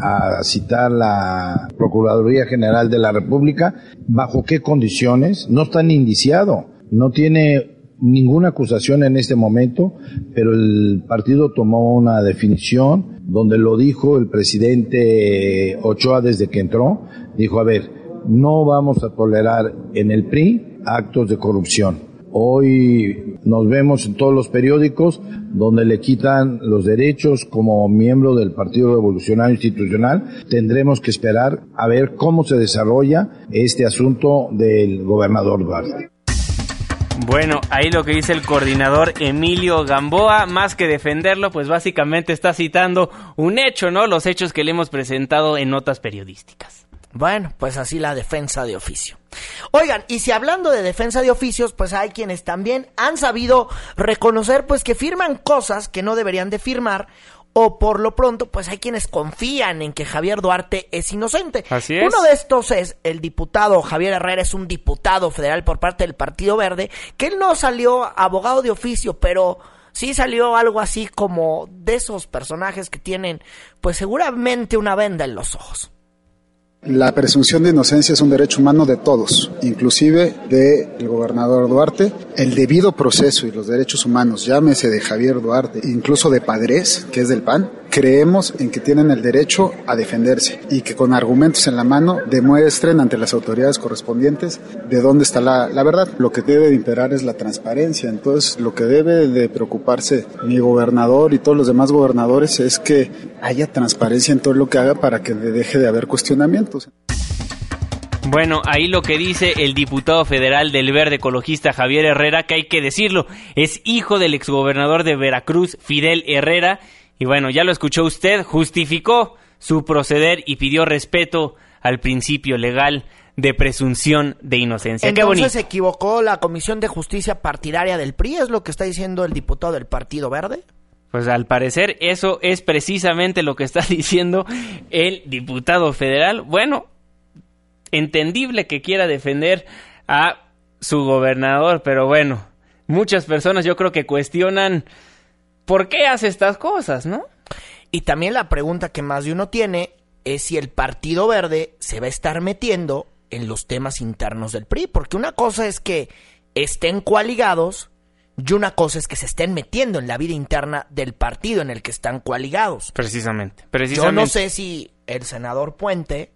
a citar la Procuraduría General de la República, bajo qué condiciones, no está ni indiciado, no tiene ninguna acusación en este momento, pero el partido tomó una definición donde lo dijo el presidente Ochoa desde que entró, dijo, a ver, no vamos a tolerar en el PRI actos de corrupción. Hoy nos vemos en todos los periódicos donde le quitan los derechos como miembro del Partido Revolucionario Institucional. Tendremos que esperar a ver cómo se desarrolla este asunto del gobernador Duarte. Bueno, ahí lo que dice el coordinador Emilio Gamboa, más que defenderlo, pues básicamente está citando un hecho, ¿no? Los hechos que le hemos presentado en notas periodísticas. Bueno, pues así la defensa de oficio. Oigan, y si hablando de defensa de oficios, pues hay quienes también han sabido reconocer pues que firman cosas que no deberían de firmar o por lo pronto pues hay quienes confían en que Javier Duarte es inocente. Así es. Uno de estos es el diputado Javier Herrera, es un diputado federal por parte del Partido Verde, que él no salió abogado de oficio, pero sí salió algo así como de esos personajes que tienen pues seguramente una venda en los ojos. La presunción de inocencia es un derecho humano de todos, inclusive del gobernador Duarte. El debido proceso y los derechos humanos, llámese de Javier Duarte, incluso de Padres, que es del PAN, creemos en que tienen el derecho a defenderse y que con argumentos en la mano demuestren ante las autoridades correspondientes de dónde está la, la verdad. Lo que debe de imperar es la transparencia. Entonces, lo que debe de preocuparse mi gobernador y todos los demás gobernadores es que haya transparencia en todo lo que haga para que deje de haber cuestionamientos. Bueno, ahí lo que dice el diputado federal del Verde Ecologista Javier Herrera, que hay que decirlo, es hijo del exgobernador de Veracruz, Fidel Herrera, y bueno, ya lo escuchó usted, justificó su proceder y pidió respeto al principio legal de presunción de inocencia. Qué bonito. Entonces se equivocó la Comisión de Justicia Partidaria del PRI, es lo que está diciendo el diputado del Partido Verde. Pues al parecer eso es precisamente lo que está (laughs) diciendo el diputado federal. Bueno, entendible que quiera defender a su gobernador, pero bueno, muchas personas yo creo que cuestionan por qué hace estas cosas, ¿no? Y también la pregunta que más de uno tiene es si el Partido Verde se va a estar metiendo en los temas internos del PRI, porque una cosa es que estén coaligados y una cosa es que se estén metiendo en la vida interna del partido en el que están coaligados. Precisamente, Yo precisamente. no sé si el senador Puente,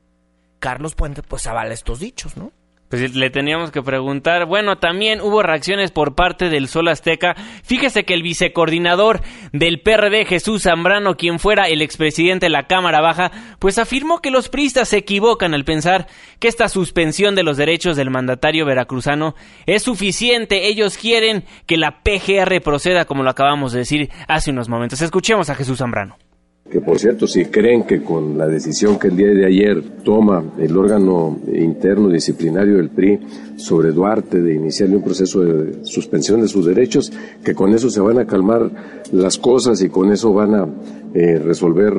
Carlos Puente, pues avala estos dichos, ¿no? Pues le teníamos que preguntar. Bueno, también hubo reacciones por parte del Sol Azteca. Fíjese que el vicecoordinador del PRD, Jesús Zambrano, quien fuera el expresidente de la Cámara Baja, pues afirmó que los priistas se equivocan al pensar que esta suspensión de los derechos del mandatario veracruzano es suficiente. Ellos quieren que la PGR proceda como lo acabamos de decir hace unos momentos. Escuchemos a Jesús Zambrano. Que por cierto, si creen que con la decisión que el día de ayer toma el órgano interno disciplinario del PRI sobre Duarte de iniciarle un proceso de suspensión de sus derechos, que con eso se van a calmar las cosas y con eso van a eh, resolver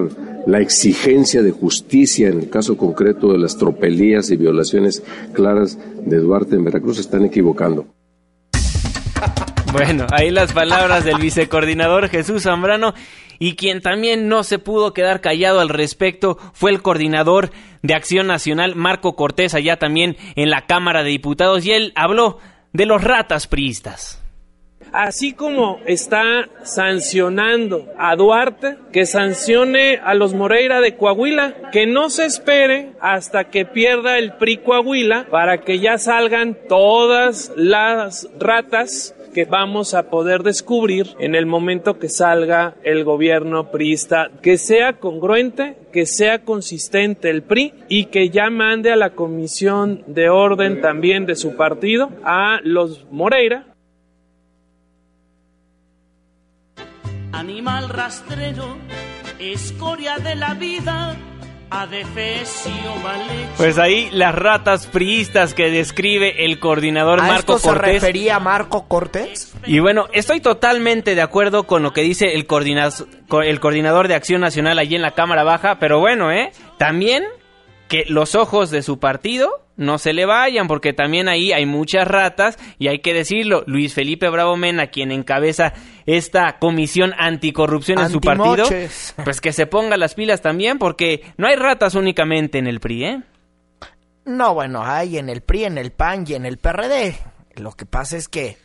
la exigencia de justicia en el caso concreto de las tropelías y violaciones claras de Duarte en Veracruz, están equivocando. (laughs) Bueno, ahí las palabras del vicecoordinador Jesús Zambrano y quien también no se pudo quedar callado al respecto fue el coordinador de Acción Nacional Marco Cortés allá también en la Cámara de Diputados y él habló de los ratas priistas. Así como está sancionando a Duarte, que sancione a los Moreira de Coahuila, que no se espere hasta que pierda el PRI Coahuila para que ya salgan todas las ratas que vamos a poder descubrir en el momento que salga el gobierno priista, que sea congruente, que sea consistente el PRI y que ya mande a la comisión de orden también de su partido a los Moreira. Animal rastrero, escoria de la vida, Pues ahí las ratas priistas que describe el coordinador ¿A Marco esto Cortés. se refería Marco Cortés? Y bueno, estoy totalmente de acuerdo con lo que dice el, coordina- el coordinador de Acción Nacional allí en la Cámara Baja, pero bueno, ¿eh? También que los ojos de su partido no se le vayan, porque también ahí hay muchas ratas, y hay que decirlo, Luis Felipe Bravo Mena, quien encabeza esta comisión anticorrupción en su partido, (laughs) pues que se ponga las pilas también, porque no hay ratas únicamente en el PRI, ¿eh? No, bueno, hay en el PRI, en el PAN y en el PRD. Lo que pasa es que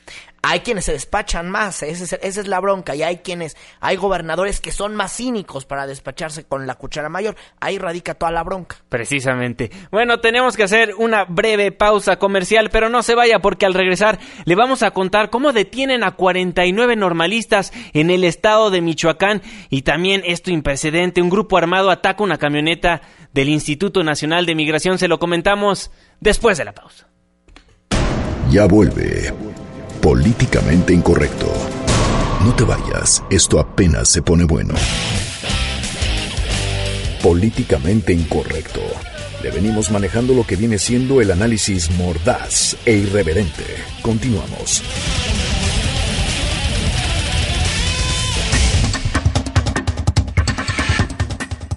hay quienes se despachan más, esa es, esa es la bronca, y hay quienes, hay gobernadores que son más cínicos para despacharse con la cuchara mayor. Ahí radica toda la bronca. Precisamente. Bueno, tenemos que hacer una breve pausa comercial, pero no se vaya porque al regresar le vamos a contar cómo detienen a 49 normalistas en el estado de Michoacán y también esto imprecedente, un grupo armado ataca una camioneta del Instituto Nacional de Migración, se lo comentamos después de la pausa. Ya vuelve. Políticamente incorrecto. No te vayas, esto apenas se pone bueno. Políticamente incorrecto. Le venimos manejando lo que viene siendo el análisis mordaz e irreverente. Continuamos.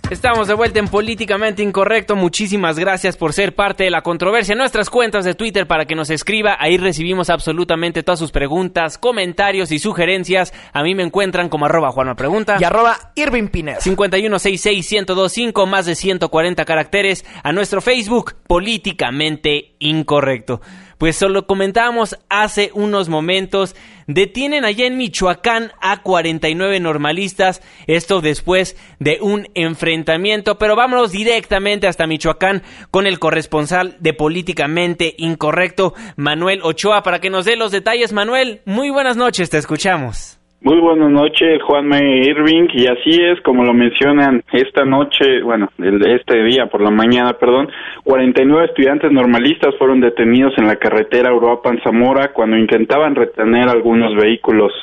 Estamos de vuelta en Políticamente Incorrecto. Muchísimas gracias por ser parte de la controversia. Nuestras cuentas de Twitter para que nos escriba. Ahí recibimos absolutamente todas sus preguntas, comentarios y sugerencias. A mí me encuentran como arroba Juanma Pregunta. Y arroba Irving Pineda. 5166-1025, más de 140 caracteres. A nuestro Facebook, Políticamente Incorrecto. Pues solo comentábamos hace unos momentos, detienen allá en Michoacán a 49 normalistas, esto después de un enfrentamiento, pero vámonos directamente hasta Michoacán con el corresponsal de Políticamente Incorrecto, Manuel Ochoa, para que nos dé los detalles. Manuel, muy buenas noches, te escuchamos. Muy buenas noches, Juanma Irving, y así es, como lo mencionan, esta noche, bueno, el- este día por la mañana, perdón, 49 estudiantes normalistas fueron detenidos en la carretera Uruapan-Zamora cuando intentaban retener algunos vehículos.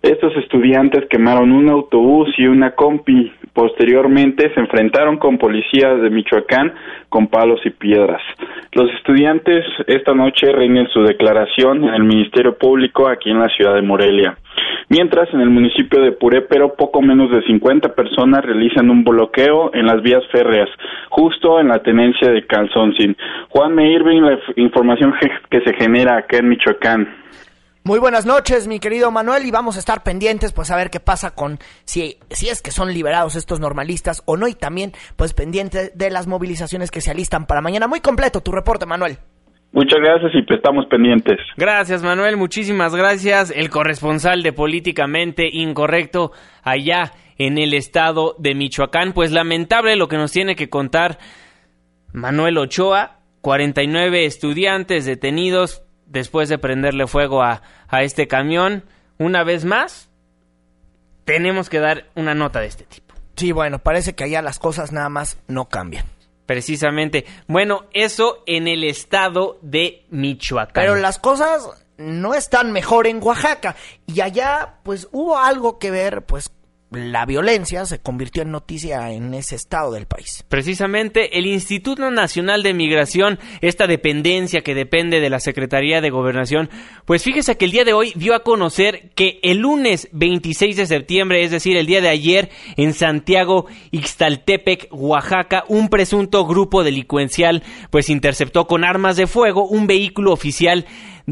Estos estudiantes quemaron un autobús y una compi. Posteriormente se enfrentaron con policías de Michoacán con palos y piedras. Los estudiantes esta noche rinden su declaración en el Ministerio Público aquí en la ciudad de Morelia. Mientras en el municipio de Purépero poco menos de 50 personas realizan un bloqueo en las vías férreas, justo en la tenencia de Calzoncin. Juan Irving, la información que se genera acá en Michoacán. Muy buenas noches, mi querido Manuel, y vamos a estar pendientes, pues a ver qué pasa con si, si es que son liberados estos normalistas o no, y también, pues pendientes de las movilizaciones que se alistan para mañana. Muy completo tu reporte, Manuel. Muchas gracias y pues estamos pendientes. Gracias, Manuel. Muchísimas gracias. El corresponsal de Políticamente Incorrecto allá en el estado de Michoacán. Pues lamentable lo que nos tiene que contar Manuel Ochoa. 49 estudiantes detenidos después de prenderle fuego a, a este camión. Una vez más, tenemos que dar una nota de este tipo. Sí, bueno, parece que allá las cosas nada más no cambian. Precisamente. Bueno, eso en el estado de Michoacán. Pero las cosas no están mejor en Oaxaca. Y allá, pues hubo algo que ver, pues la violencia se convirtió en noticia en ese estado del país. Precisamente el Instituto Nacional de Migración, esta dependencia que depende de la Secretaría de Gobernación, pues fíjese que el día de hoy dio a conocer que el lunes 26 de septiembre, es decir, el día de ayer, en Santiago, Ixtaltepec, Oaxaca, un presunto grupo delincuencial pues interceptó con armas de fuego un vehículo oficial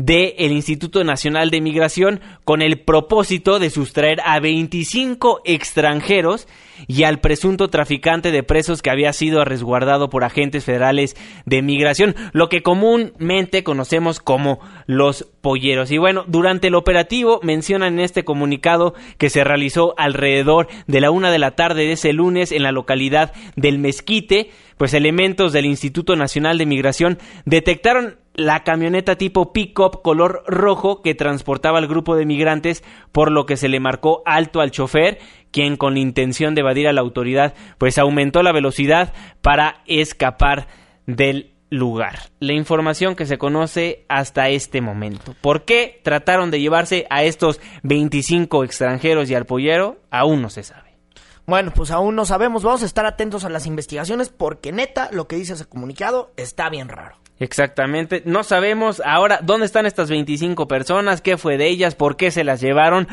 del Instituto Nacional de Migración con el propósito de sustraer a 25 extranjeros y al presunto traficante de presos que había sido resguardado por agentes federales de migración, lo que comúnmente conocemos como los polleros. Y bueno, durante el operativo mencionan en este comunicado que se realizó alrededor de la una de la tarde de ese lunes en la localidad del Mezquite, pues elementos del Instituto Nacional de Migración detectaron la camioneta tipo pick-up color rojo que transportaba al grupo de migrantes, por lo que se le marcó alto al chofer, quien con la intención de evadir a la autoridad, pues aumentó la velocidad para escapar del lugar. La información que se conoce hasta este momento. ¿Por qué trataron de llevarse a estos 25 extranjeros y al pollero? Aún no se sabe. Bueno, pues aún no sabemos, vamos a estar atentos a las investigaciones porque neta lo que dice ese comunicado está bien raro. Exactamente, no sabemos ahora dónde están estas 25 personas, qué fue de ellas, por qué se las llevaron.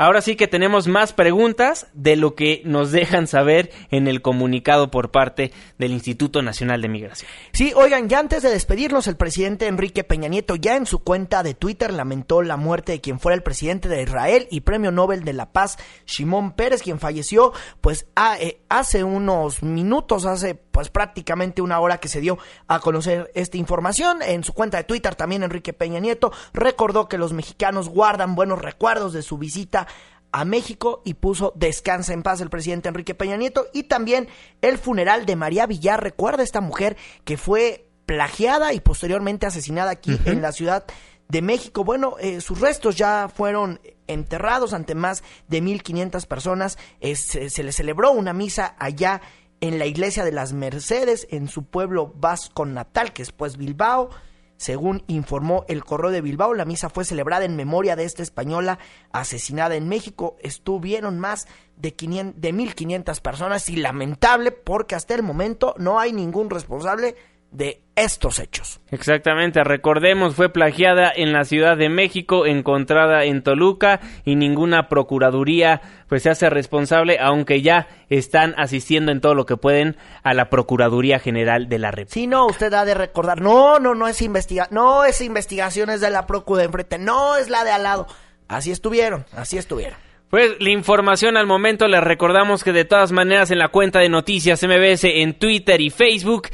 Ahora sí que tenemos más preguntas de lo que nos dejan saber en el comunicado por parte del Instituto Nacional de Migración. Sí, oigan, ya antes de despedirnos, el presidente Enrique Peña Nieto ya en su cuenta de Twitter lamentó la muerte de quien fuera el presidente de Israel y premio Nobel de la Paz, Shimon Pérez, quien falleció pues eh, hace unos minutos, hace pues prácticamente una hora que se dio a conocer esta información. En su cuenta de Twitter también Enrique Peña Nieto recordó que los mexicanos guardan buenos recuerdos de su visita a México y puso descansa en paz el presidente Enrique Peña Nieto y también el funeral de María Villar. Recuerda esta mujer que fue plagiada y posteriormente asesinada aquí en la ciudad de México. Bueno, eh, sus restos ya fueron enterrados ante más de 1.500 personas. se, se le celebró una misa allá en la iglesia de las Mercedes, en su pueblo vasco natal, que es pues Bilbao. Según informó el Correo de Bilbao, la misa fue celebrada en memoria de esta española asesinada en México. Estuvieron más de, 500, de 1.500 personas y lamentable porque hasta el momento no hay ningún responsable de estos hechos. Exactamente, recordemos, fue plagiada en la Ciudad de México, encontrada en Toluca y ninguna procuraduría pues se hace responsable, aunque ya están asistiendo en todo lo que pueden a la Procuraduría General de la República. Sí, no, usted ha de recordar, no, no, no es investigación, no es investigación, es de la Procuraduría de enfrente, no es la de al lado. Así estuvieron, así estuvieron. Pues la información al momento, les recordamos que de todas maneras en la cuenta de noticias MBS en Twitter y Facebook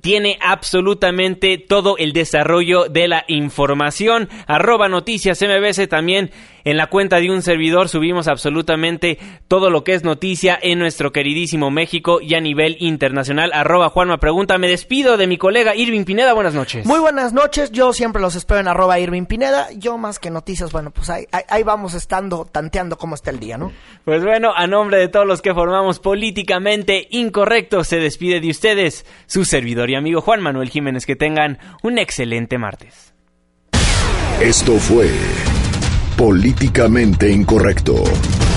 tiene absolutamente todo el desarrollo de la información. Arroba noticias MBS también en la cuenta de un servidor subimos absolutamente todo lo que es noticia en nuestro queridísimo México y a nivel internacional. Arroba Juanma Pregunta. Me despido de mi colega Irving Pineda. Buenas noches. Muy buenas noches. Yo siempre los espero en arroba Irving Pineda. Yo más que noticias, bueno, pues ahí, ahí vamos estando tanteando cómo está el día, ¿no? Pues bueno, a nombre de todos los que formamos políticamente incorrecto, se despide de ustedes su servidor y amigo Juan Manuel Jiménez. Que tengan un excelente martes. Esto fue Políticamente Incorrecto.